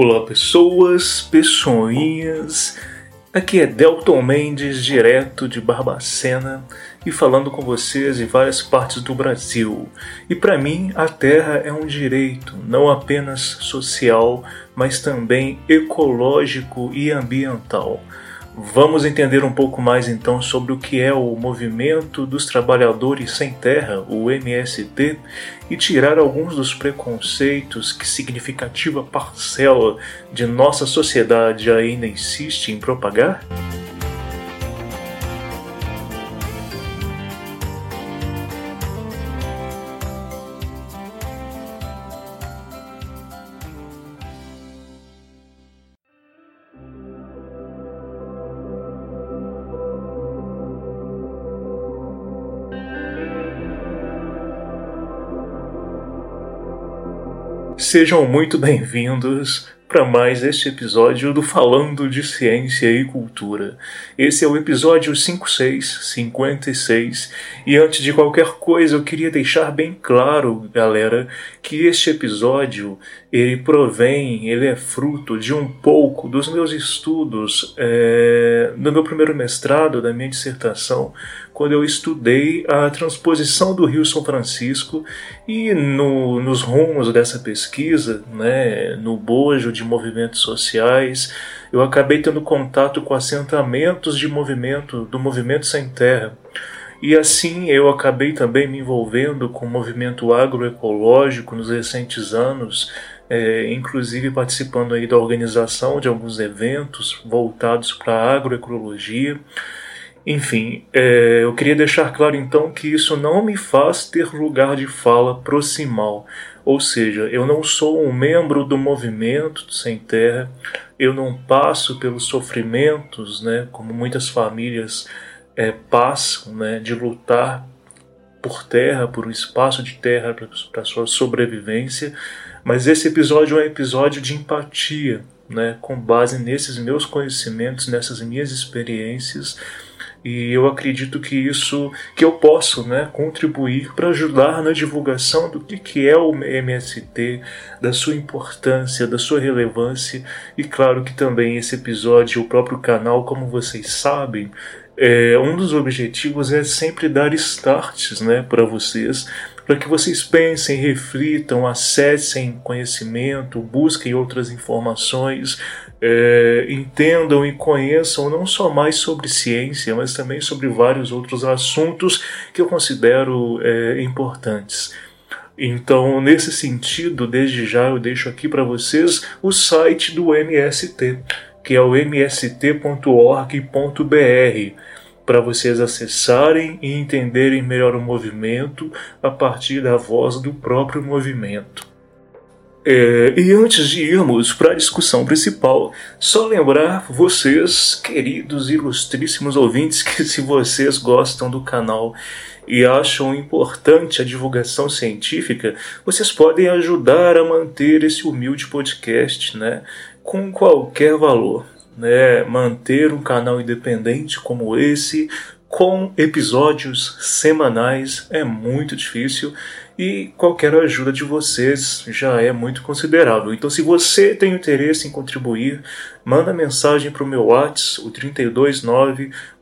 Olá pessoas, pessoinhas, aqui é Delton Mendes, direto de Barbacena e falando com vocês em várias partes do Brasil. E para mim, a terra é um direito, não apenas social, mas também ecológico e ambiental. Vamos entender um pouco mais então sobre o que é o Movimento dos Trabalhadores Sem Terra, o MST, e tirar alguns dos preconceitos que significativa parcela de nossa sociedade ainda insiste em propagar? Sejam muito bem-vindos para mais este episódio do Falando de Ciência e Cultura. Esse é o episódio 5656 e antes de qualquer coisa eu queria deixar bem claro, galera, que este episódio ele provém, ele é fruto de um pouco dos meus estudos é, no meu primeiro mestrado, da minha dissertação, quando eu estudei a transposição do Rio São Francisco e no, nos rumos dessa pesquisa, né, no bojo de movimentos sociais, eu acabei tendo contato com assentamentos de movimento do movimento sem terra. E assim eu acabei também me envolvendo com o movimento agroecológico nos recentes anos, é, inclusive participando aí da organização de alguns eventos voltados para a agroecologia. Enfim, é, eu queria deixar claro então que isso não me faz ter lugar de fala proximal, ou seja, eu não sou um membro do movimento Sem Terra, eu não passo pelos sofrimentos, né, como muitas famílias é, passam, né, de lutar por terra, por um espaço de terra para sua sobrevivência, mas esse episódio é um episódio de empatia, né, com base nesses meus conhecimentos, nessas minhas experiências e eu acredito que isso que eu posso né, contribuir para ajudar na divulgação do que, que é o MST, da sua importância, da sua relevância. E claro que também esse episódio, o próprio canal, como vocês sabem, é, um dos objetivos é sempre dar starts né, para vocês, para que vocês pensem, reflitam, acessem conhecimento, busquem outras informações, é, entendam e conheçam não só mais sobre ciência, mas também sobre vários outros assuntos que eu considero é, importantes. Então, nesse sentido, desde já eu deixo aqui para vocês o site do MST, que é o mst.org.br, para vocês acessarem e entenderem melhor o movimento a partir da voz do próprio movimento. É, e antes de irmos para a discussão principal, só lembrar vocês, queridos e ilustríssimos ouvintes, que se vocês gostam do canal e acham importante a divulgação científica, vocês podem ajudar a manter esse humilde podcast, né, com qualquer valor, né, manter um canal independente como esse com episódios semanais é muito difícil e qualquer ajuda de vocês já é muito considerável. Então, se você tem interesse em contribuir, manda mensagem para o meu WhatsApp, o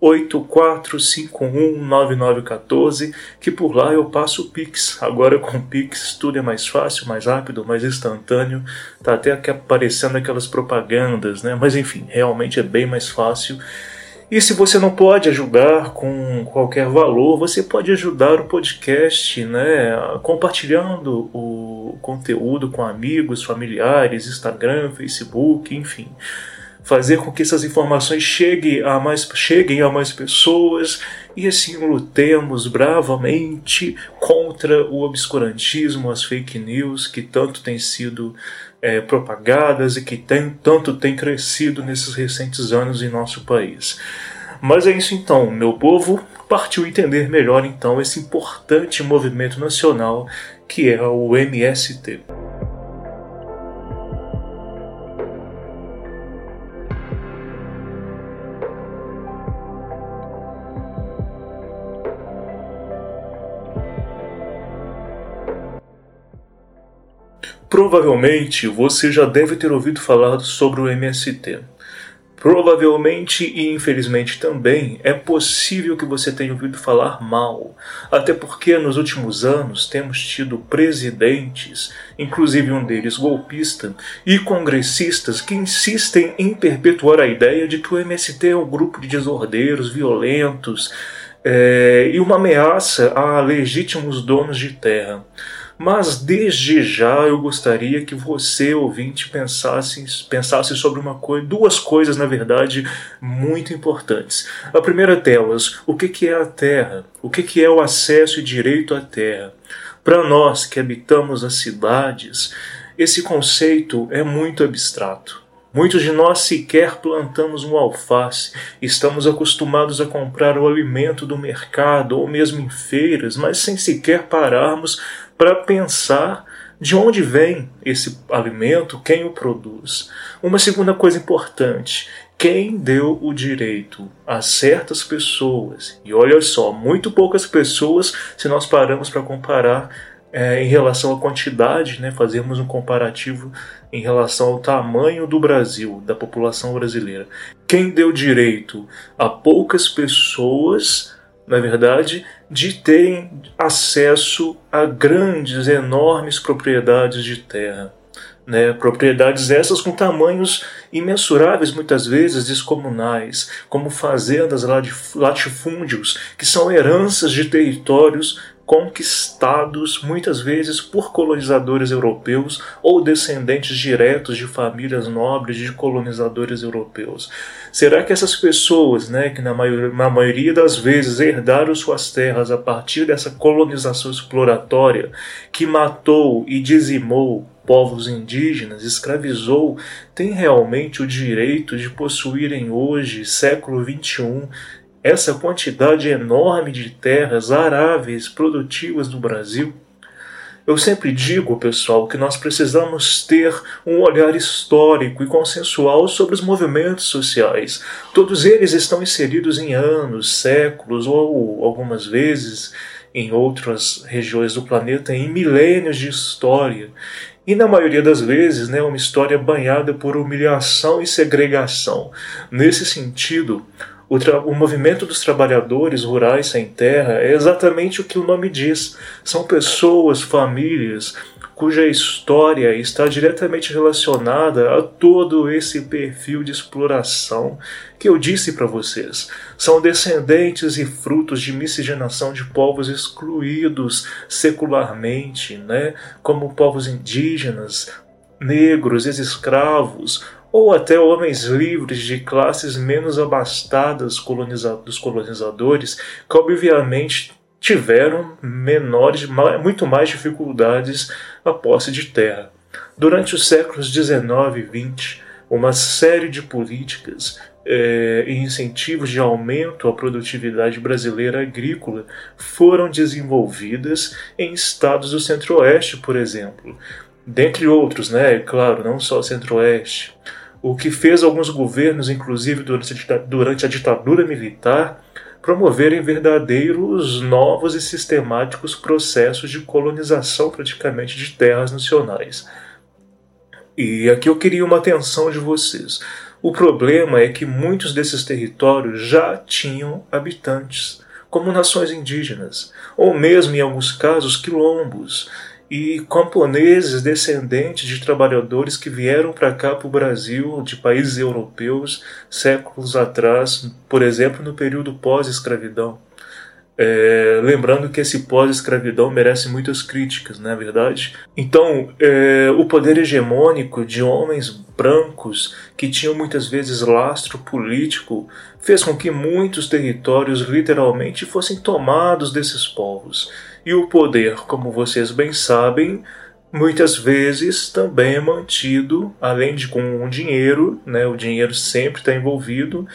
329-8451-9914, que por lá eu passo o Pix. Agora com o Pix tudo é mais fácil, mais rápido, mais instantâneo. Tá até aqui aparecendo aquelas propagandas, né? Mas enfim, realmente é bem mais fácil. E se você não pode ajudar com qualquer valor, você pode ajudar o podcast, né, compartilhando o conteúdo com amigos, familiares, Instagram, Facebook, enfim. fazer com que essas informações cheguem a mais, cheguem a mais pessoas e assim lutemos bravamente contra o obscurantismo, as fake news que tanto têm sido é, propagadas e que tem, tanto têm crescido nesses recentes anos em nosso país. Mas é isso então, meu povo partiu entender melhor então esse importante movimento nacional que é o MST. Provavelmente você já deve ter ouvido falar sobre o MST. Provavelmente e infelizmente também é possível que você tenha ouvido falar mal, até porque nos últimos anos temos tido presidentes, inclusive um deles golpista, e congressistas que insistem em perpetuar a ideia de que o MST é um grupo de desordeiros, violentos é, e uma ameaça a legítimos donos de terra. Mas desde já eu gostaria que você, ouvinte, pensasse, pensasse sobre uma coisa, duas coisas, na verdade, muito importantes. A primeira delas, o que, que é a Terra? O que, que é o acesso e direito à Terra? Para nós que habitamos as cidades, esse conceito é muito abstrato. Muitos de nós sequer plantamos um alface, estamos acostumados a comprar o alimento do mercado ou mesmo em feiras, mas sem sequer pararmos para pensar de onde vem esse alimento, quem o produz. Uma segunda coisa importante: quem deu o direito a certas pessoas, e olha só, muito poucas pessoas, se nós paramos para comparar é, em relação à quantidade, né, fazermos um comparativo em relação ao tamanho do Brasil, da população brasileira. Quem deu direito a poucas pessoas na verdade, de terem acesso a grandes, enormes propriedades de terra. Né, propriedades essas com tamanhos imensuráveis, muitas vezes descomunais, como fazendas latifúndios, que são heranças de territórios conquistados muitas vezes por colonizadores europeus ou descendentes diretos de famílias nobres de colonizadores europeus. Será que essas pessoas, né, que na, maior, na maioria das vezes herdaram suas terras a partir dessa colonização exploratória que matou e dizimou povos indígenas, escravizou, têm realmente o direito de possuírem hoje, século XXI, essa quantidade enorme de terras aráveis, produtivas do Brasil? Eu sempre digo, pessoal, que nós precisamos ter um olhar histórico e consensual sobre os movimentos sociais. Todos eles estão inseridos em anos, séculos ou algumas vezes em outras regiões do planeta em milênios de história. E na maioria das vezes, né, uma história banhada por humilhação e segregação. Nesse sentido, o, o, movimento dos trabalhadores rurais sem terra é exatamente o que o nome diz. São pessoas, famílias, cuja história está diretamente relacionada a todo esse perfil de exploração que eu disse para vocês. São descendentes e frutos de miscigenação de povos excluídos secularmente, né? como povos indígenas, negros, ex-escravos, ou até homens livres de classes menos abastadas coloniza dos colonizadores, que obviamente tiveram menores, muito mais dificuldades na posse de terra. Durante os séculos 19 e 20, uma série de políticas eh, e incentivos de aumento à produtividade brasileira agrícola foram desenvolvidas em estados do Centro-Oeste, por exemplo, dentre outros, né? Claro, não só Centro-Oeste o que fez alguns governos, inclusive durante a ditadura militar, promoverem verdadeiros novos e sistemáticos processos de colonização praticamente de terras nacionais. E aqui eu queria uma atenção de vocês. O problema é que muitos desses territórios já tinham habitantes, como nações indígenas, ou mesmo em alguns casos quilombos, e camponeses descendentes de trabalhadores que vieram para cá para o Brasil de países europeus séculos atrás, por exemplo, no período pós-escravidão. É, lembrando que esse pós-escravidão merece muitas críticas, não é verdade? Então, é, o poder hegemônico de homens brancos que tinham muitas vezes lastro político fez com que muitos territórios literalmente fossem tomados desses povos. E o poder, como vocês bem sabem, muitas vezes também é mantido, além de com dinheiro, né, o dinheiro sempre está envolvido,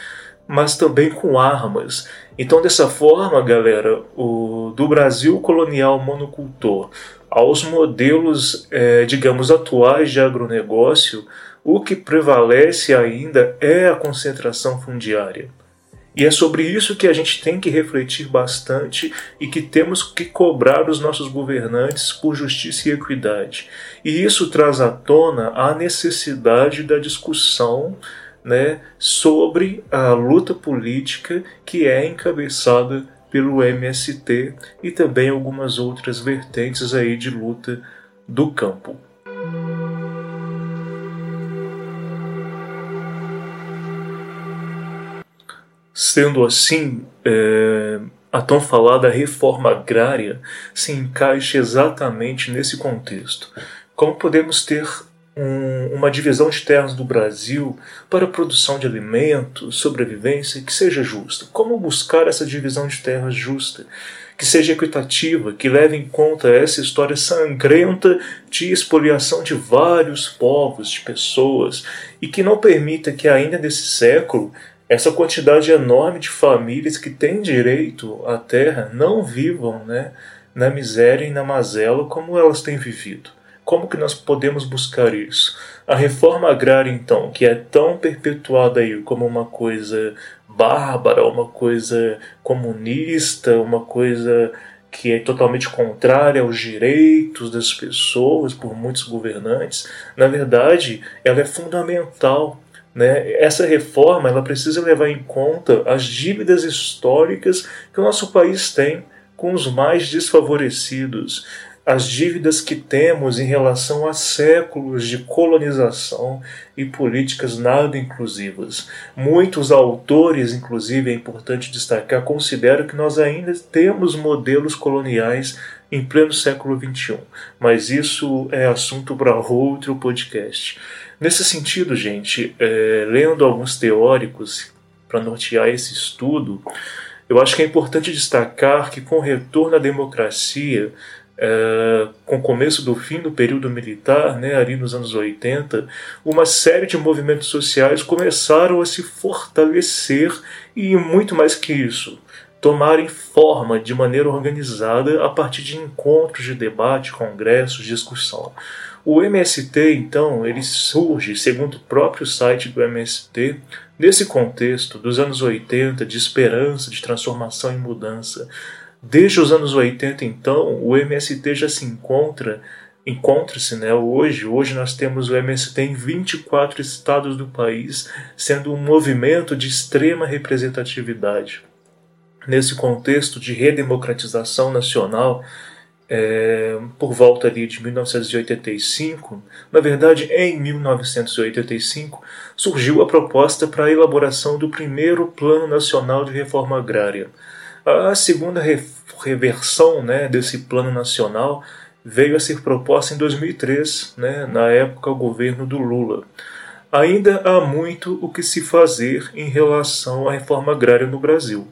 mas também com armas. Então, dessa forma, galera, o, do Brasil colonial monocultor aos modelos, é, digamos, atuais de agronegócio, o que prevalece ainda é a concentração fundiária. E é sobre isso que a gente tem que refletir bastante e que temos que cobrar os nossos governantes por justiça e equidade. E isso traz à tona a necessidade da discussão né, sobre a luta política que é encabeçada pelo MST e também algumas outras vertentes aí de luta do campo. Sendo assim, é, a tão falada reforma agrária se encaixa exatamente nesse contexto. Como podemos ter um, uma divisão de terras do Brasil para a produção de alimentos, sobrevivência que seja justa? Como buscar essa divisão de terras justa? Que seja equitativa, que leve em conta essa história sangrenta de expoliação de vários povos, de pessoas, e que não permita que ainda nesse século essa quantidade enorme de famílias que têm direito à terra não vivam né, na miséria e na mazela como elas têm vivido. Como que nós podemos buscar isso? A reforma agrária, então, que é tão perpetuada aí como uma coisa bárbara, uma coisa comunista, uma coisa que é totalmente contrária aos direitos das pessoas por muitos governantes, na verdade, ela é fundamental né? Essa reforma ela precisa levar em conta as dívidas históricas que o nosso país tem com os mais desfavorecidos, as dívidas que temos em relação a séculos de colonização e políticas nada inclusivas. Muitos autores, inclusive é importante destacar, consideram que nós ainda temos modelos coloniais em pleno século XXI, mas isso é assunto para outro podcast. Nesse sentido, gente, é, lendo alguns teóricos para nortear esse estudo, eu acho que é importante destacar que com o retorno à democracia, é, com o começo do fim do período militar, né, ali nos anos 80, uma série de movimentos sociais começaram a se fortalecer e muito mais que isso, tomarem forma de maneira organizada a partir de encontros de debate, congressos, discussão. O MST, então, ele surge, segundo o próprio site do MST, nesse contexto dos anos 80 de esperança, de transformação e mudança. Desde os anos 80, então, o MST já se encontra encontra-se né, hoje. Hoje nós temos o MST em 24 estados do país, sendo um movimento de extrema representatividade. Nesse contexto de redemocratização nacional, é, por volta ali de 1985, na verdade em 1985, surgiu a proposta para a elaboração do primeiro Plano Nacional de Reforma Agrária. A segunda reversão né, desse Plano Nacional veio a ser proposta em 2003, né, na época o governo do Lula. Ainda há muito o que se fazer em relação à reforma agrária no Brasil.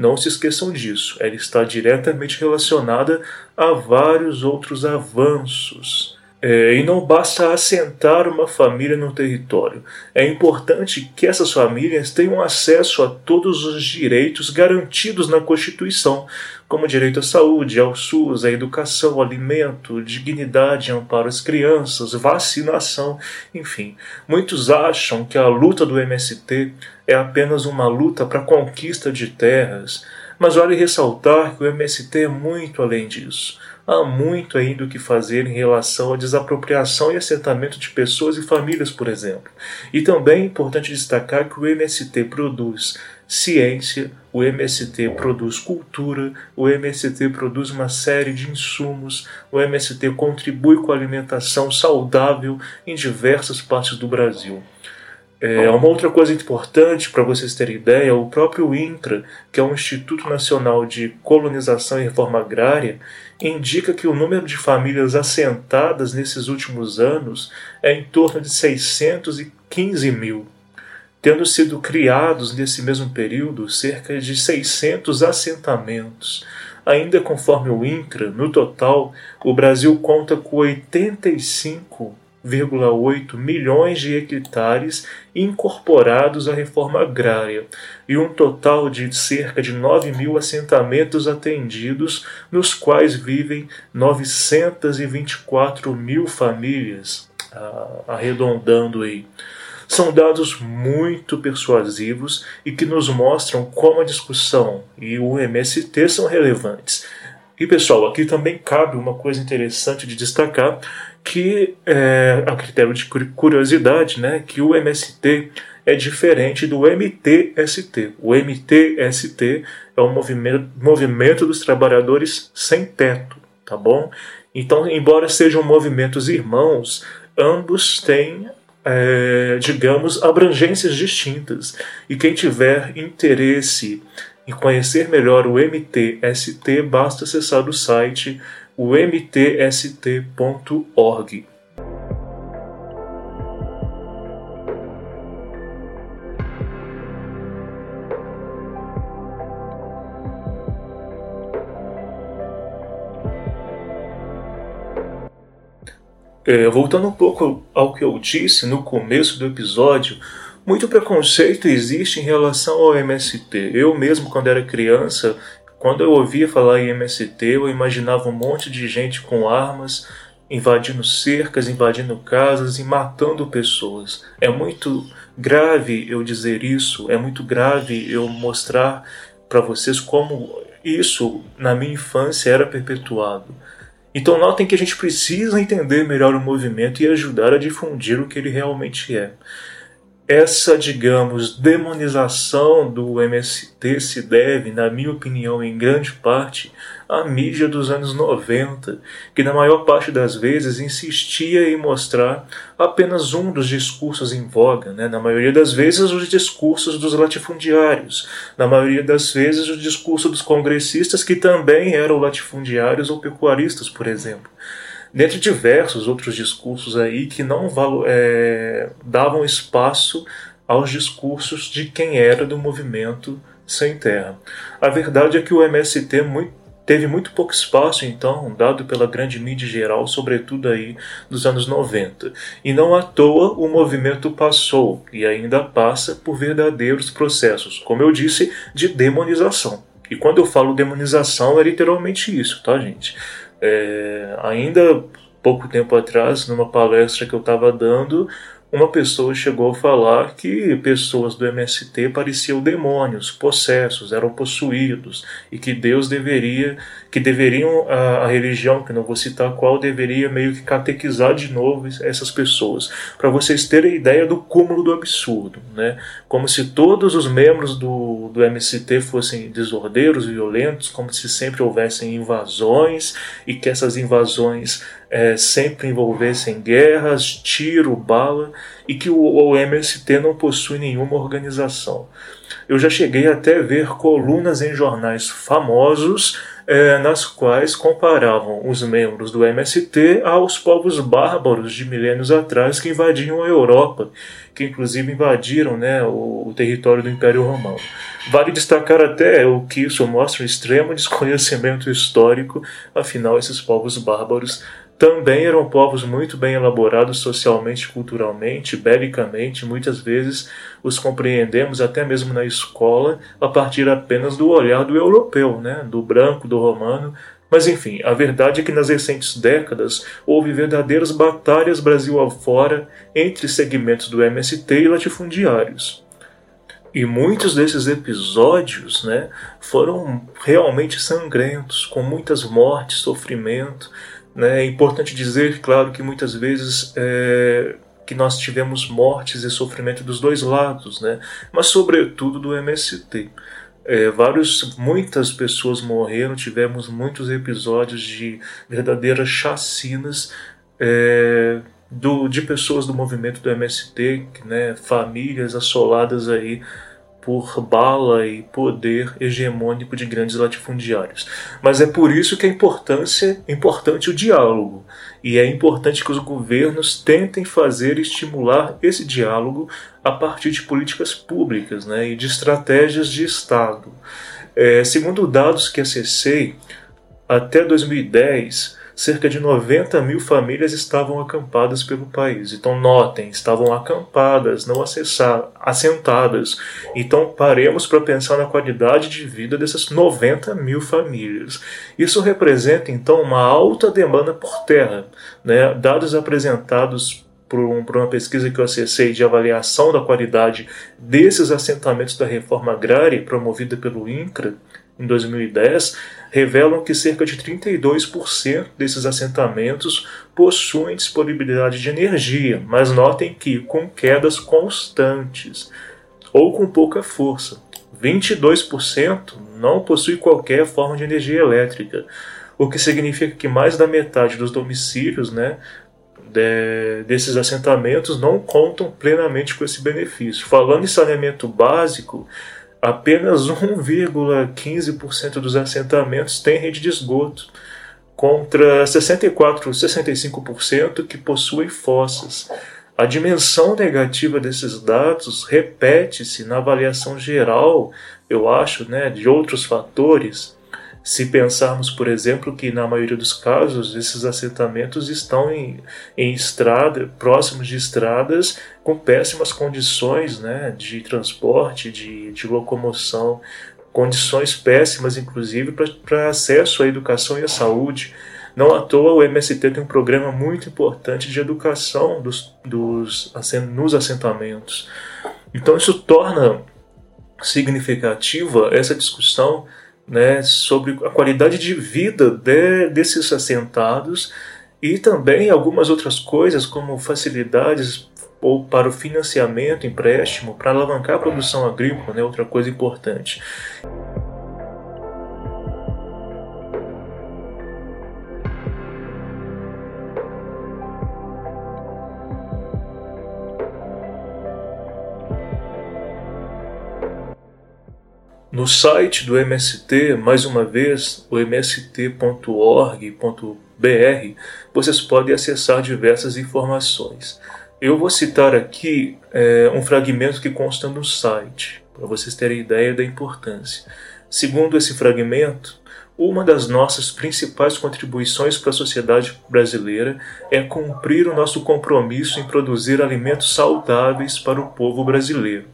Não se esqueçam disso, ela está diretamente relacionada a vários outros avanços. É, e não basta assentar uma família no território. É importante que essas famílias tenham acesso a todos os direitos garantidos na Constituição, como direito à saúde, ao SUS, à educação, alimento, dignidade, amparo às crianças, vacinação, enfim. Muitos acham que a luta do MST é apenas uma luta para a conquista de terras, mas vale ressaltar que o MST é muito além disso. Há muito ainda o que fazer em relação à desapropriação e assentamento de pessoas e famílias, por exemplo. E também é importante destacar que o MST produz ciência, o MST produz cultura, o MST produz uma série de insumos, o MST contribui com a alimentação saudável em diversas partes do Brasil. É, uma outra coisa importante para vocês terem ideia, o próprio INCRA, que é o Instituto Nacional de Colonização e Reforma Agrária, indica que o número de famílias assentadas nesses últimos anos é em torno de 615 mil, tendo sido criados nesse mesmo período cerca de 600 assentamentos. Ainda conforme o INCRA, no total, o Brasil conta com 85 1,8 milhões de hectares incorporados à reforma agrária e um total de cerca de 9 mil assentamentos atendidos, nos quais vivem 924 mil famílias, arredondando aí. São dados muito persuasivos e que nos mostram como a discussão e o MST são relevantes. E pessoal, aqui também cabe uma coisa interessante de destacar que é, a critério de curiosidade, né, que o MST é diferente do MTST. O MTST é o movimento, movimento dos trabalhadores sem teto, tá bom? Então, embora sejam movimentos irmãos, ambos têm, é, digamos, abrangências distintas. E quem tiver interesse em conhecer melhor o MTST, basta acessar o site o mtst.org. É, voltando um pouco ao que eu disse no começo do episódio, muito preconceito existe em relação ao MST. Eu mesmo, quando era criança, quando eu ouvia falar em MST, eu imaginava um monte de gente com armas invadindo cercas, invadindo casas e matando pessoas. É muito grave eu dizer isso, é muito grave eu mostrar para vocês como isso na minha infância era perpetuado. Então notem que a gente precisa entender melhor o movimento e ajudar a difundir o que ele realmente é essa, digamos, demonização do MST se deve, na minha opinião, em grande parte, à mídia dos anos 90, que na maior parte das vezes insistia em mostrar apenas um dos discursos em voga, né? na maioria das vezes os discursos dos latifundiários, na maioria das vezes o discurso dos congressistas que também eram latifundiários ou pecuaristas, por exemplo dentre diversos outros discursos aí que não é, davam espaço aos discursos de quem era do movimento sem terra. A verdade é que o MST muito, teve muito pouco espaço, então, dado pela grande mídia geral, sobretudo aí nos anos 90. E não à toa o movimento passou e ainda passa por verdadeiros processos, como eu disse, de demonização. E quando eu falo demonização, é literalmente isso, tá, gente? É, ainda pouco tempo atrás, numa palestra que eu estava dando, uma pessoa chegou a falar que pessoas do MST pareciam demônios, possessos, eram possuídos e que Deus deveria, que deveriam a, a, religião, que não vou citar qual, deveria meio que catequizar de novo essas pessoas, para vocês terem ideia do cúmulo do absurdo, né? Como se todos os membros do, do MST fossem desordeiros, violentos, como se sempre houvessem invasões e que essas invasões é, sempre envolvessem guerras, tiro, bala e que o, o MST não possui nenhuma organização. Eu já cheguei até ver colunas em jornais famosos é, nas quais comparavam os membros do MST aos povos bárbaros de milênios atrás que invadiam a Europa, que inclusive invadiram né, o, o território do Império Romano. Vale destacar até o que isso mostra um extremo desconhecimento histórico, afinal, esses povos bárbaros também eram povos muito bem elaborados socialmente, culturalmente, belicamente. Muitas vezes os compreendemos até mesmo na escola a partir apenas do olhar do europeu, né? do branco, do romano. Mas enfim, a verdade é que nas recentes décadas houve verdadeiras batalhas Brasil afora entre segmentos do MST e latifundiários. E muitos desses episódios né, foram realmente sangrentos, com muitas mortes, sofrimento? É importante dizer, claro, que muitas vezes é, que nós tivemos mortes e sofrimento dos dois lados, né? mas sobretudo do MST. É, vários, muitas pessoas morreram, tivemos muitos episódios de verdadeiras chacinas, é, do, de pessoas do movimento do MST, né, famílias assoladas aí por bala e poder hegemônico de grandes latifundiários. Mas é por isso que é importância, importante o diálogo. E é importante que os governos tentem fazer e estimular esse diálogo a partir de políticas públicas né, e de estratégias de Estado. É, segundo dados que acessei, até 2010, cerca de 90 mil famílias estavam acampadas pelo país. Então, notem, estavam acampadas, não assentadas. Então, paremos para pensar na qualidade de vida dessas 90 mil famílias. Isso representa, então, uma alta demanda por terra. Né? Dados apresentados por, por, uma pesquisa que eu acessei de avaliação da qualidade desses assentamentos da reforma agrária promovida pelo INCRA em 2010 revelam que cerca de 32% desses assentamentos possuem disponibilidade de energia, mas notem que com quedas constantes ou com pouca força. 22% não possui qualquer forma de energia elétrica, o que significa que mais da metade dos domicílios né, de, desses assentamentos não contam plenamente com esse benefício. Falando em saneamento básico, apenas 1,15% dos assentamentos têm rede de esgoto, contra 64, 65% que possuem fossas. A dimensão negativa desses dados repete-se na avaliação geral, eu acho, né, de outros fatores se pensarmos, por exemplo, que na maioria dos casos esses assentamentos estão em, em estrada, próximos de estradas com péssimas condições né, de transporte, de, de locomoção, condições péssimas, inclusive, para acesso à educação e à saúde. Não à toa o MST tem um programa muito importante de educação dos, dos, nos assentamentos. Então isso torna significativa essa discussão né, sobre a qualidade de vida de, desses assentados e também algumas outras coisas como facilidades ou para o financiamento, empréstimo, para alavancar a produção agrícola, né, outra coisa importante. No site do MST, mais uma vez, o mst.org.br, vocês podem acessar diversas informações. Eu vou citar aqui é, um fragmento que consta no site, para vocês terem ideia da importância. Segundo esse fragmento, uma das nossas principais contribuições para a sociedade brasileira é cumprir o nosso compromisso em produzir alimentos saudáveis para o povo brasileiro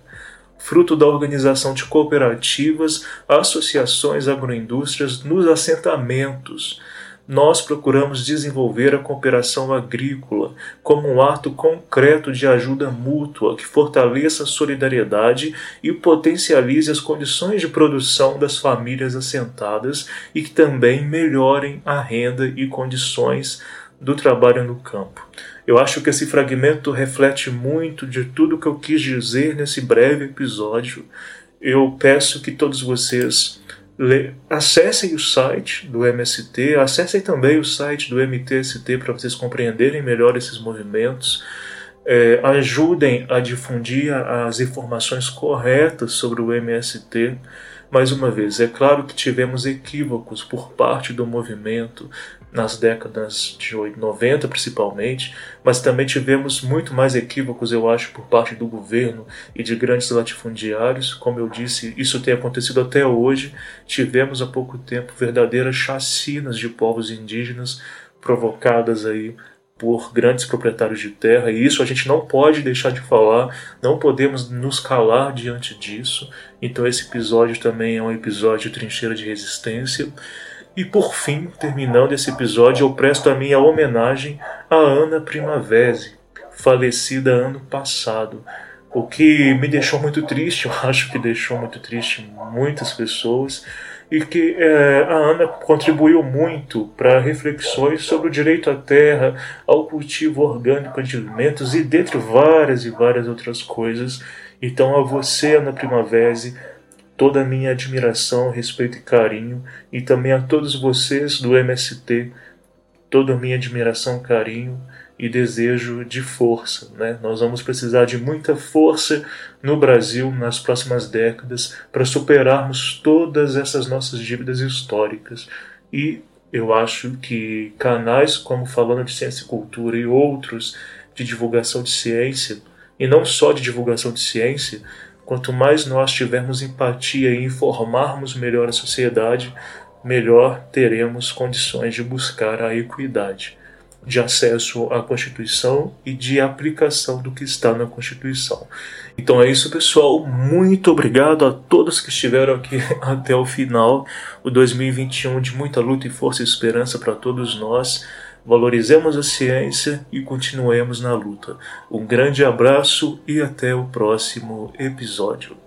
fruto da organização de cooperativas, associações agroindústrias nos assentamentos. Nós procuramos desenvolver a cooperação agrícola como um ato concreto de ajuda mútua que fortaleça a solidariedade e potencialize as condições de produção das famílias assentadas e que também melhorem a renda e condições do trabalho no campo. Eu acho que esse fragmento reflete muito de tudo que eu quis dizer nesse breve episódio. Eu peço que todos vocês acessem o site do MST, acessem também o site do MTST para vocês compreenderem melhor esses movimentos. É, ajudem a difundir as informações corretas sobre o MST. Mais uma vez, é claro que tivemos equívocos por parte do movimento, nas décadas de 90 principalmente, mas também tivemos muito mais equívocos, eu acho, por parte do governo e de grandes latifundiários. Como eu disse, isso tem acontecido até hoje. Tivemos há pouco tempo verdadeiras chacinas de povos indígenas provocadas aí por grandes proprietários de terra, e isso a gente não pode deixar de falar, não podemos nos calar diante disso. Então esse episódio também é um episódio de trincheira de resistência. E por fim, terminando esse episódio, eu presto a minha homenagem a Ana Primavesi, falecida ano passado. O que me deixou muito triste, eu acho que deixou muito triste muitas pessoas, e que é, a Ana contribuiu muito para reflexões sobre o direito à terra, ao cultivo orgânico de alimentos e dentre várias e várias outras coisas. Então, a você, Ana Primavesi, toda a minha admiração, respeito e carinho, e também a todos vocês do MST, toda a minha admiração, carinho e desejo de força. Né? Nós vamos precisar de muita força no Brasil nas próximas décadas para superarmos todas essas nossas dívidas históricas. E eu acho que canais como Falando de Ciência e Cultura e outros de divulgação de ciência, e não só de divulgação de ciência, quanto mais nós tivermos empatia e informarmos melhor a sociedade, melhor teremos condições de buscar a equidade de acesso à Constituição e de aplicação do que está na Constituição. Então é isso, pessoal. Muito obrigado a todos que estiveram aqui até o final. O 2021 de muita luta e força e esperança para todos nós. Valorizemos a ciência e continuemos na luta. Um grande abraço e até o próximo episódio.